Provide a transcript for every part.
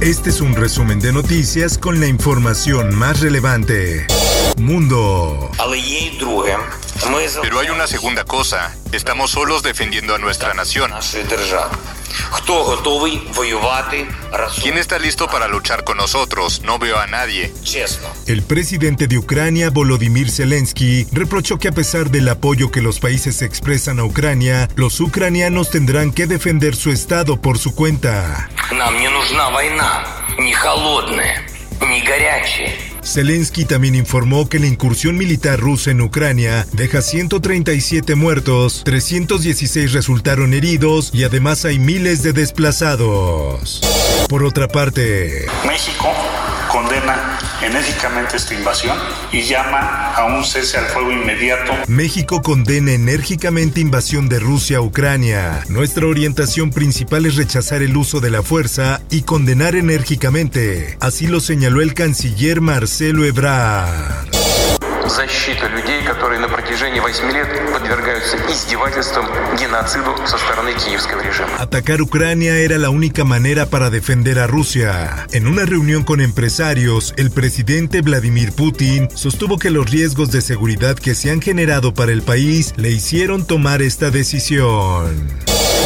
Este es un resumen de noticias con la información más relevante. Mundo. Pero hay una segunda cosa. Estamos solos defendiendo a nuestra nación. ¿Quién está listo para luchar con nosotros? No veo a nadie. El presidente de Ucrania, Volodymyr Zelensky, reprochó que a pesar del apoyo que los países expresan a Ucrania, los ucranianos tendrán que defender su estado por su cuenta. Zelensky también informó que la incursión militar rusa en Ucrania deja 137 muertos, 316 resultaron heridos y además hay miles de desplazados. Por otra parte, México condena enérgicamente esta invasión y llama a un cese al fuego inmediato. México condena enérgicamente invasión de Rusia a Ucrania. Nuestra orientación principal es rechazar el uso de la fuerza y condenar enérgicamente. Así lo señaló el canciller Marcelo Ebrard защита людей, которые на протяжении 8 лет подвергаются издевательствам, геноциду со стороны киевского режима. Atacar Ucrania era la única manera para defender a Rusia. En una reunión con empresarios, el presidente Vladimir Putin sostuvo que los riesgos de seguridad que se han generado para el país le hicieron tomar esta decisión.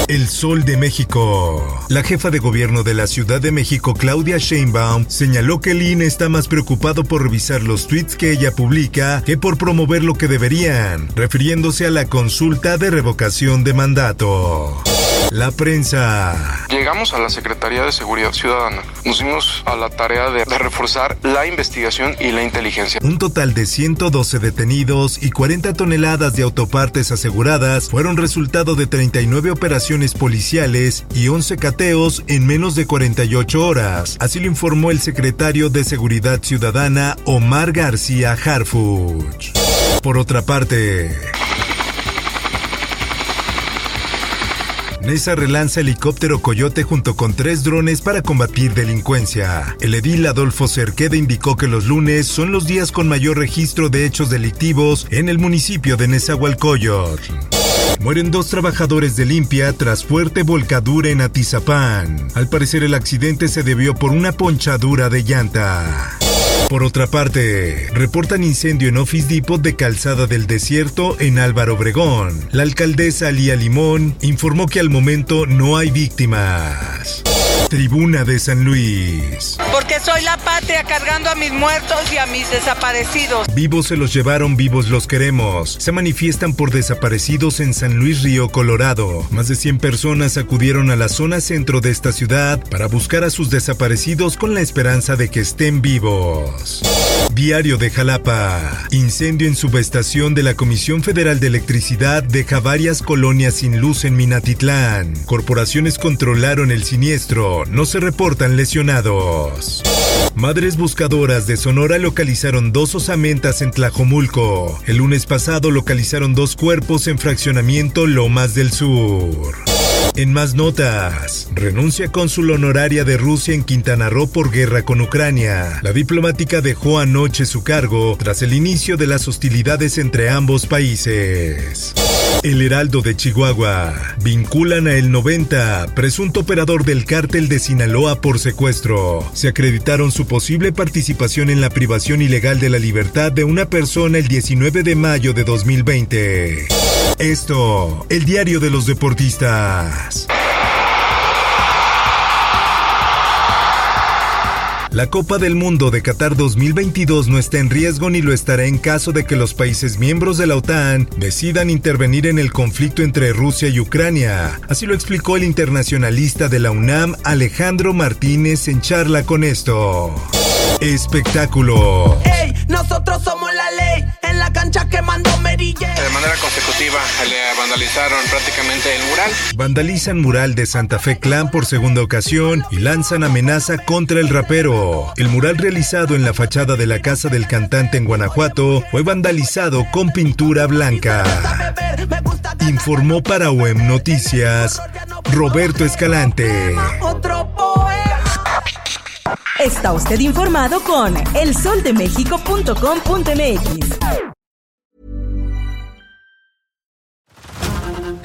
El Sol de México. La jefa de gobierno de la Ciudad de México, Claudia Sheinbaum, señaló que el INE está más preocupado por revisar los tweets que ella publica que por promover lo que deberían, refiriéndose a la consulta de revocación de mandato. La prensa. Llegamos a la Secretaría de Seguridad Ciudadana. Nos dimos a la tarea de, de, reforzar la investigación y la inteligencia. Un total de 112 detenidos y 40 toneladas de autopartes aseguradas fueron resultado de 39 operaciones policiales y 11 cateos en menos de 48 horas. Así lo informó el secretario de Seguridad Ciudadana Omar García Harfuch. Por otra parte, Nesa relanza helicóptero Coyote junto con tres drones para combatir delincuencia. El edil Adolfo Cerqueda indicó que los lunes son los días con mayor registro de hechos delictivos en el municipio de Nezahualcóyotl. Mueren dos trabajadores de limpia tras fuerte volcadura en Atizapán. Al parecer el accidente se debió por una ponchadura de llanta. Por otra parte, reportan incendio en Office Depot de Calzada del Desierto en Álvaro Obregón. La alcaldesa Lía Limón informó que al momento no hay víctimas. Tribuna de San Luis. Porque soy la patria cargando a mis muertos y a mis desaparecidos. Vivos se los llevaron, vivos los queremos. Se manifiestan por desaparecidos en San Luis Río, Colorado. Más de 100 personas acudieron a la zona centro de esta ciudad para buscar a sus desaparecidos con la esperanza de que estén vivos. Diario de Jalapa. Incendio en subestación de la Comisión Federal de Electricidad deja varias colonias sin luz en Minatitlán. Corporaciones controlaron el siniestro. No se reportan lesionados. Madres buscadoras de Sonora localizaron dos osamentas en Tlajomulco. El lunes pasado localizaron dos cuerpos en fraccionamiento Lomas del Sur. En más notas, renuncia cónsul honoraria de Rusia en Quintana Roo por guerra con Ucrania. La diplomática dejó anoche su cargo tras el inicio de las hostilidades entre ambos países. El Heraldo de Chihuahua. Vinculan a El 90, presunto operador del cártel de Sinaloa por secuestro. Se acreditaron su posible participación en la privación ilegal de la libertad de una persona el 19 de mayo de 2020. Esto, el diario de los deportistas. La Copa del Mundo de Qatar 2022 no está en riesgo ni lo estará en caso de que los países miembros de la OTAN decidan intervenir en el conflicto entre Rusia y Ucrania. Así lo explicó el internacionalista de la UNAM Alejandro Martínez en charla con esto. Espectáculo. Cancha quemando merille. De manera consecutiva le vandalizaron prácticamente el mural. Vandalizan mural de Santa Fe Clan por segunda ocasión y lanzan amenaza contra el rapero. El mural realizado en la fachada de la casa del cantante en Guanajuato fue vandalizado con pintura blanca. Informó para UEM Noticias Roberto Escalante. Está usted informado con elsoldemexico.com.mx.